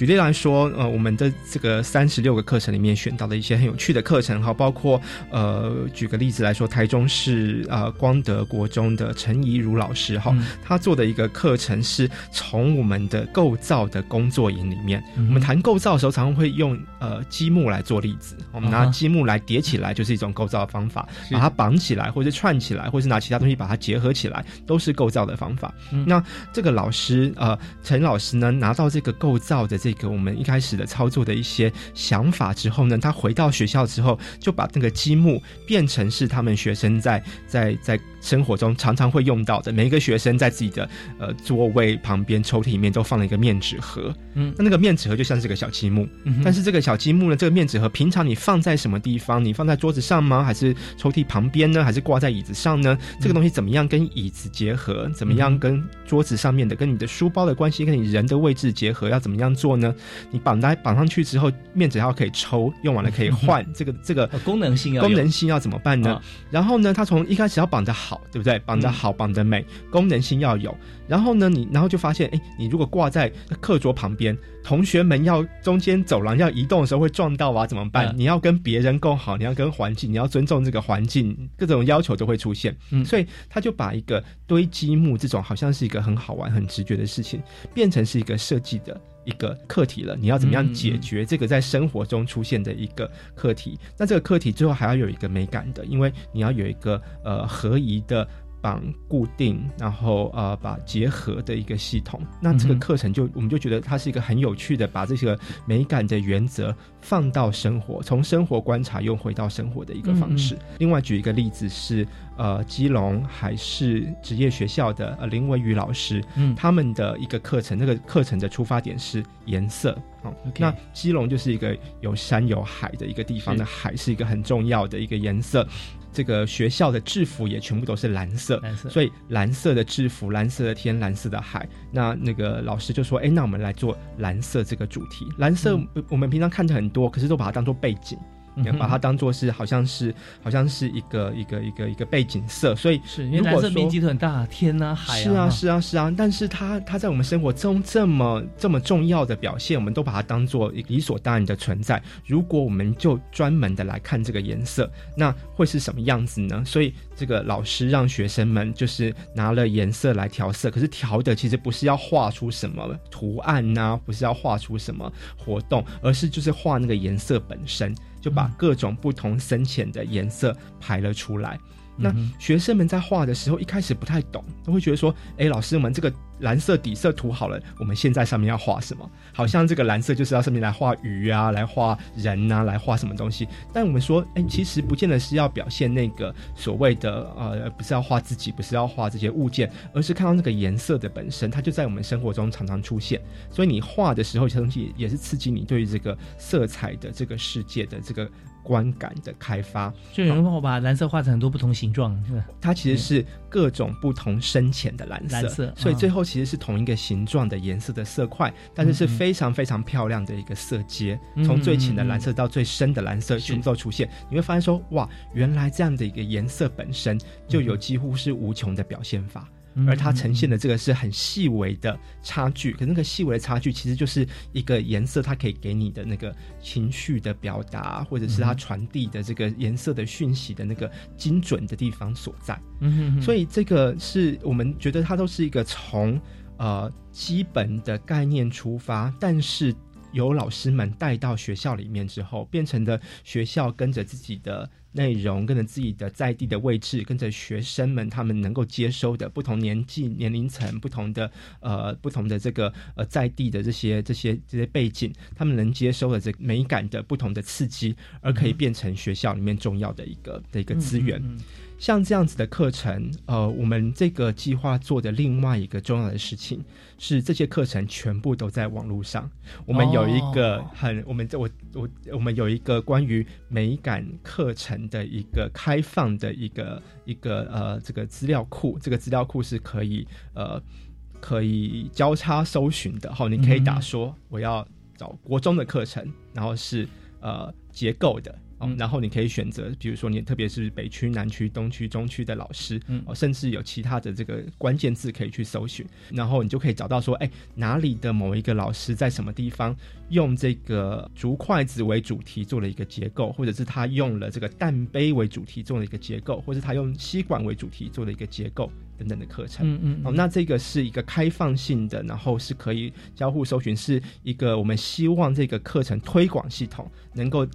举例来说，呃，我们的这个三十六个课程里面选到的一些很有趣的课程，哈，包括呃，举个例子来说，台中市呃光德国中的陈怡如老师，哈，他做的一个课程是从我们的构造的工作营里面，我们谈构造的时候，常常会用呃积木来做例子，我们拿积木来叠起来就是一种构造的方法，把它绑起来，或者串起来，或者是拿其他东西把它结合起来，都是构造的方法。那这个老师呃，陈老师呢，拿到这个构造的这这个我们一开始的操作的一些想法之后呢，他回到学校之后，就把那个积木变成是他们学生在在在。生活中常常会用到的，每一个学生在自己的呃座位旁边抽屉里面都放了一个面纸盒，嗯，那那个面纸盒就像是个小积木，但是这个小积木呢，这个面纸盒平常你放在什么地方？你放在桌子上吗？还是抽屉旁边呢？还是挂在椅子上呢？这个东西怎么样跟椅子结合？怎么样跟桌子上面的、跟你的书包的关系、跟你人的位置结合？要怎么样做呢？你绑在绑上去之后，面纸盒可以抽，用完了可以换，这个这个功能性要功能性要怎么办呢？然后呢，他从一开始要绑的好。好，对不对？绑得好，绑得美，功能性要有。然后呢，你然后就发现，哎，你如果挂在课桌旁边，同学们要中间走廊要移动的时候会撞到啊，怎么办？你要跟别人共好，你要跟环境，你要尊重这个环境，各种要求都会出现。嗯，所以他就把一个堆积木这种好像是一个很好玩、很直觉的事情，变成是一个设计的一个课题了。你要怎么样解决这个在生活中出现的一个课题？那这个课题最后还要有一个美感的，因为你要有一个呃合宜。的绑固定，然后呃把结合的一个系统，那这个课程就我们就觉得它是一个很有趣的，把这个美感的原则放到生活，从生活观察又回到生活的一个方式。另外举一个例子是呃基隆海事职业学校的呃林文宇老师，嗯，他们的一个课程，那个课程的出发点是颜色，好，那基隆就是一个有山有海的一个地方，的海是一个很重要的一个颜色。这个学校的制服也全部都是蓝色，所以蓝色的制服、蓝色的天、蓝色的海。那那个老师就说：“哎，那我们来做蓝色这个主题。蓝色我们平常看的很多，可是都把它当做背景。”把它当做是好像是好像是一个一个一个一个背景色，所以是因为蓝色面积都很大，天啊海啊，是啊是啊是啊，但是它它在我们生活中这么这么重要的表现，我们都把它当做理所当然的存在。如果我们就专门的来看这个颜色，那会是什么样子呢？所以这个老师让学生们就是拿了颜色来调色，可是调的其实不是要画出什么图案呐，不是要画出什么活动，而是就是画那个颜色本身。就把各种不同深浅的颜色排了出来。那学生们在画的时候，一开始不太懂，都会觉得说：“哎，老师，我们这个蓝色底色涂好了，我们现在上面要画什么？好像这个蓝色就是要上面来画鱼啊，来画人啊，来画什么东西？但我们说，哎，其实不见得是要表现那个所谓的呃，不是要画自己，不是要画这些物件，而是看到那个颜色的本身，它就在我们生活中常常出现。所以你画的时候，这东西也是刺激你对于这个色彩的这个世界的这个。观感的开发，就有人帮我把蓝色画成很多不同形状，是吧？它其实是各种不同深浅的蓝色，蓝色，所以最后其实是同一个形状的颜色的色块，但是是非常非常漂亮的一个色阶，从最浅的蓝色到最深的蓝色全部都出现，你会发现说，哇，原来这样的一个颜色本身就有几乎是无穷的表现法。而它呈现的这个是很细微的差距，可那个细微的差距其实就是一个颜色，它可以给你的那个情绪的表达，或者是它传递的这个颜色的讯息的那个精准的地方所在。嗯，所以这个是我们觉得它都是一个从呃基本的概念出发，但是由老师们带到学校里面之后，变成的学校跟着自己的。内容跟着自己的在地的位置，跟着学生们他们能够接收的不同年纪、年龄层、不同的呃、不同的这个呃在地的这些这些这些背景，他们能接收的这美感的不同的刺激，而可以变成学校里面重要的一个的一个资源。像这样子的课程，呃，我们这个计划做的另外一个重要的事情是，这些课程全部都在网络上。我们有一个很，我们我我我们有一个关于美感课程的一个开放的一个一个呃这个资料库。这个资料库是可以呃可以交叉搜寻的。好，你可以打说我要找国中的课程，然后是呃结构的。然后你可以选择，比如说你特别是北区、南区、东区、中区的老师，哦，甚至有其他的这个关键字可以去搜寻，然后你就可以找到说，哎，哪里的某一个老师在什么地方用这个竹筷子为主题做了一个结构，或者是他用了这个蛋杯为主题做了一个结构，或者他用吸管为主题做了一个结构等等的课程。嗯嗯。哦，那这个是一个开放性的，然后是可以交互搜寻，是一个我们希望这个课程推广系统能够。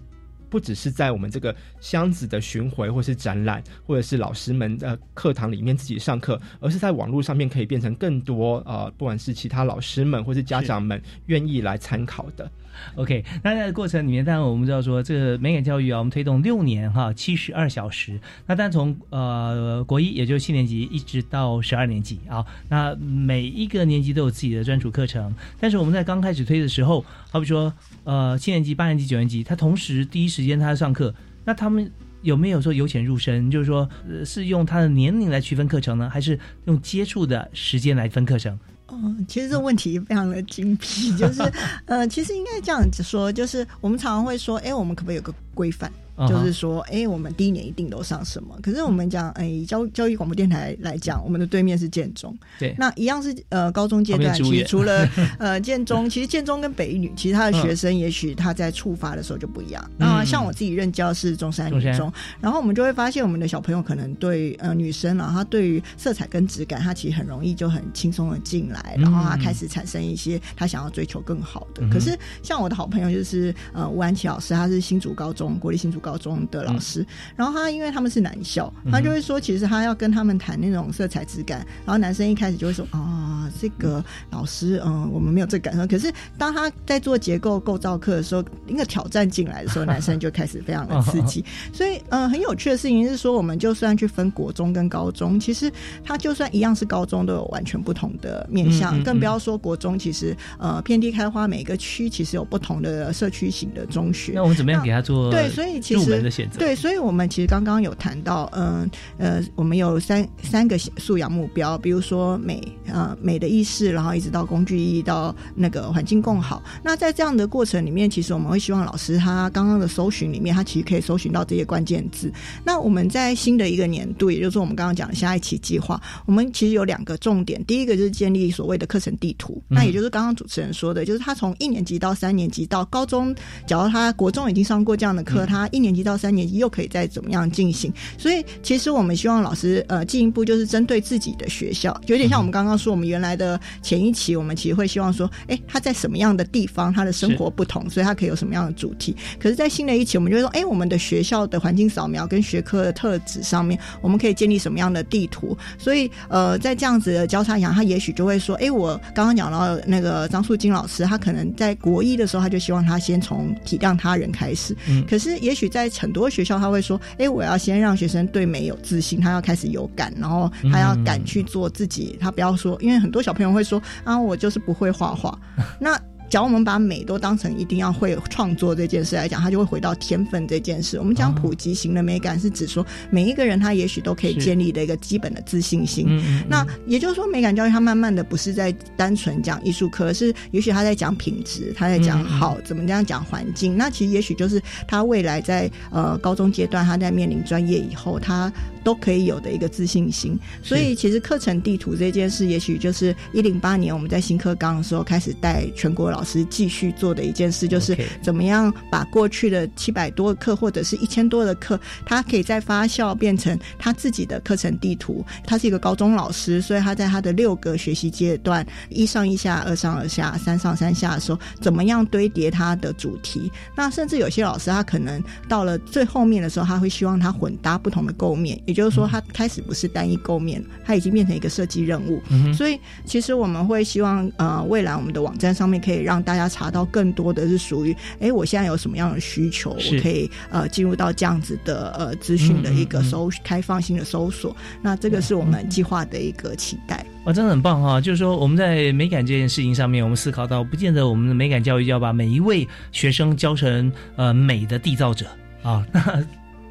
不只是在我们这个箱子的巡回，或是展览，或者是老师们的课堂里面自己上课，而是在网络上面可以变成更多呃，不管是其他老师们或是家长们愿意来参考的。OK，那在过程里面，当然我们知道说，这个美感教育啊，我们推动六年哈，七十二小时。那但从呃国一，也就是七年级，一直到十二年级啊，那每一个年级都有自己的专属课程。但是我们在刚开始推的时候，好比说呃七年级、八年级、九年级，他同时第一时间他在上课，那他们有没有说由浅入深，就是说是用他的年龄来区分课程呢，还是用接触的时间来分课程？嗯，其实这个问题非常的精辟，就是呃，其实应该这样子说，就是我们常常会说，哎，我们可不可以有个规范？就是说，哎，我们第一年一定都上什么？可是我们讲，哎，教教育广播电台来讲，我们的对面是建中，对，那一样是呃高中阶段，其实除了 呃建中，其实建中跟北女，其实他的学生也许他在触发的时候就不一样。那像我自己任教是中山女中，然后我们就会发现，我们的小朋友可能对呃女生啊，她对于色彩跟质感，她其实很容易就很轻松的进来，然后她开始产生一些她想要追求更好的。可是像我的好朋友就是呃吴安琪老师，他是新竹高中国立新竹。高中的老师，然后他因为他们是男校，他就会说，其实他要跟他们谈那种色彩质感，然后男生一开始就会说啊，这个老师，嗯，我们没有这感受。可是当他在做结构构造课的时候，一个挑战进来的时候，男生就开始非常的刺激。所以，嗯，很有趣的事情是说，我们就算去分国中跟高中，其实他就算一样是高中，都有完全不同的面向，更不要说国中。其实，呃，遍地开花，每个区其实有不同的社区型的中学。那我们怎么样给他做？对，所以其入门的选择对，所以我们其实刚刚有谈到，嗯呃，我们有三三个素养目标，比如说美呃美的意识，然后一直到工具意义到那个环境更好。那在这样的过程里面，其实我们会希望老师他刚刚的搜寻里面，他其实可以搜寻到这些关键字。那我们在新的一个年度，也就是我们刚刚讲的下一期计划，我们其实有两个重点，第一个就是建立所谓的课程地图，那也就是刚刚主持人说的，就是他从一年级到三年级到高中，假如他国中已经上过这样的课，他一年。年级到三年级又可以再怎么样进行。所以其实我们希望老师呃进一步就是针对自己的学校，就有点像我们刚刚说，我们原来的前一期，我们其实会希望说，哎，他在什么样的地方，他的生活不同，所以他可以有什么样的主题。可是，在新的一期，我们就会说，哎，我们的学校的环境扫描跟学科的特质上面，我们可以建立什么样的地图？所以，呃，在这样子的交叉下，他也许就会说，哎，我刚刚讲到那个张素金老师，他可能在国一的时候，他就希望他先从体谅他人开始。嗯。可是，也许在很多学校，他会说，哎，我要先让学生对美有自信，他要开始有感，然后他要敢去做自己。他不要说，因为很多小朋友会说，啊，我就是不会画画。那。假如我们把美都当成一定要会创作这件事来讲，他就会回到天分这件事。我们讲普及型的美感，是指说每一个人他也许都可以建立的一个基本的自信心。那也就是说，美感教育它慢慢的不是在单纯讲艺术课，是也许他在讲品质，他在讲好怎么这样讲环境。那其实也许就是他未来在呃高中阶段，他在面临专业以后，他都可以有的一个自信心。所以其实课程地图这件事，也许就是一零八年我们在新课纲的时候开始带全国。老师继续做的一件事，就是怎么样把过去的七百多个课或者是一千多的课，他可以再发酵变成他自己的课程地图。他是一个高中老师，所以他在他的六个学习阶段一上一下、二上二下、三上三下的时候，怎么样堆叠他的主题？那甚至有些老师，他可能到了最后面的时候，他会希望他混搭不同的构面，也就是说，他开始不是单一构面，他已经变成一个设计任务。所以，其实我们会希望，呃，未来我们的网站上面可以。让大家查到更多的是属于，哎，我现在有什么样的需求，我可以呃进入到这样子的呃资讯的一个搜开放性的搜索。那这个是我们计划的一个期待。哇，真的很棒哈！就是说我们在美感这件事情上面，我们思考到，不见得我们的美感教育要把每一位学生教成呃美的缔造者啊。那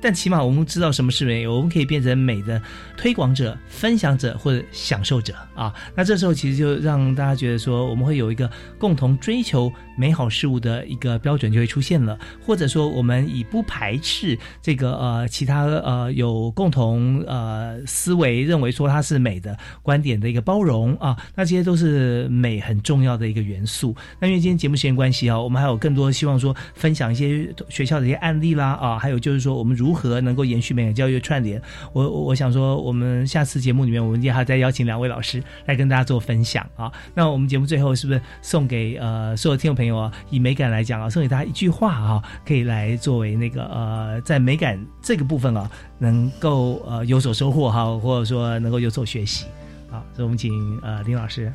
但起码我们知道什么是美，我们可以变成美的推广者、分享者或者享受者啊。那这时候其实就让大家觉得说，我们会有一个共同追求美好事物的一个标准就会出现了，或者说我们以不排斥这个呃其他呃有共同呃思维认为说它是美的观点的一个包容啊，那这些都是美很重要的一个元素。那因为今天节目时间关系啊，我们还有更多希望说分享一些学校的一些案例啦啊，还有就是说我们如如何能够延续美感教育串联？我我想说，我们下次节目里面，我们也还再邀请两位老师来跟大家做分享啊。那我们节目最后是不是送给呃所有听众朋友啊？以美感来讲啊，送给大家一句话啊，可以来作为那个呃，在美感这个部分啊，能够呃有所收获哈，或者说能够有所学习啊。所以我们请呃林老师。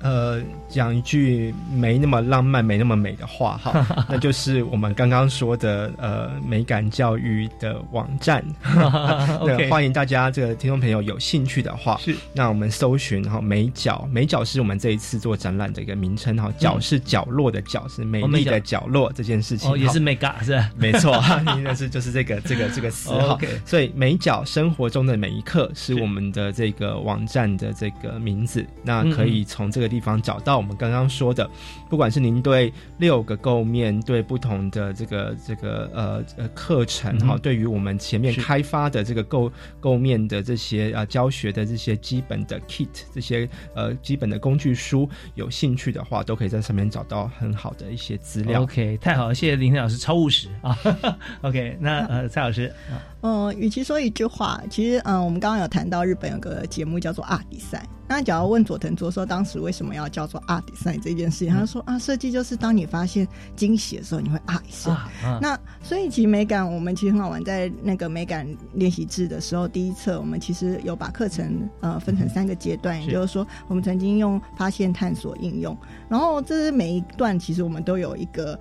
呃，讲一句没那么浪漫、没那么美的话哈，那就是我们刚刚说的呃美感教育的网站。对，欢迎大家这个听众朋友有兴趣的话，是那我们搜寻哈美角，美角是我们这一次做展览的一个名称哈，角是角落的角，是美丽的角落这件事情，哦，也是美感是吧？没错，应该是就是这个这个这个词哈。所以美角生活中的每一刻是我们的这个网站的这个名字，那可以从这个。地方找到我们刚刚说的，不管是您对六个构面对不同的这个这个呃呃课程哈，对于我们前面开发的这个构构面的这些啊教学的这些基本的 kit 这些呃基本的工具书有兴趣的话，都可以在上面找到很好的一些资料。OK，太好了，谢谢林天老师，超务实啊。OK，那呃蔡老师。嗯，与其说一句话，其实嗯，我们刚刚有谈到日本有个节目叫做阿迪赛。那假如问佐藤卓说当时为什么要叫做啊？design 这件事情，他说啊，设计就是当你发现惊喜的时候，你会啊一下。那所以其实美感，我们其实很好玩，在那个美感练习制的时候，第一册我们其实有把课程呃分成三个阶段，也就是说，我们曾经用发现、探索、应用，然后这是每一段其实我们都有一个，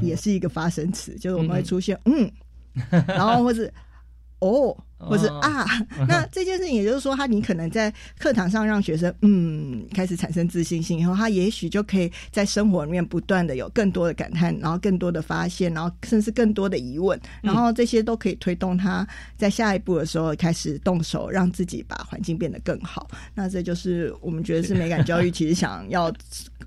也是一个发生词，就是我们会出现嗯。然后或是哦，或是啊，那这件事情也就是说，他你可能在课堂上让学生嗯开始产生自信心以后，他也许就可以在生活里面不断的有更多的感叹，然后更多的发现，然后甚至更多的疑问，然后这些都可以推动他在下一步的时候开始动手，让自己把环境变得更好。那这就是我们觉得是美感教育 其实想要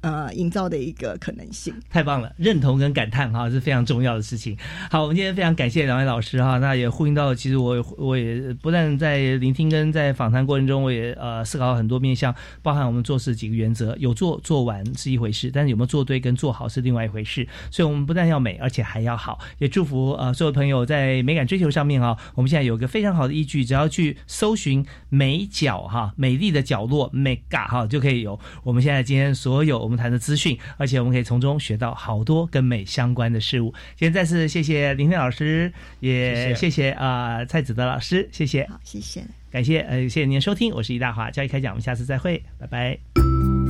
呃营造的一个可能性。太棒了，认同跟感叹哈是非常重要的事情。好，我们今天非常感谢两位老师哈，那也呼应到，其实我我也不但在聆听跟在访谈过程中，我也呃思考很多面向，包含我们做事几个原则，有做做完是一回事，但是有没有做对跟做好是另外一回事。所以，我们不但要美，而且还要好。也祝福呃所有朋友在美感追求上面啊，我们现在有一个非常好的依据，只要去搜寻美角哈，美丽的角落美嘎哈，就可以有我们现在今天所有们谈的资讯，而且我们可以从中学到好多跟美相关的事物。今天再次谢谢林天老师，也谢谢啊蔡子德老师，谢谢，好，谢谢，感谢呃谢谢您的收听，我是易大华，交易开讲，我们下次再会，拜拜。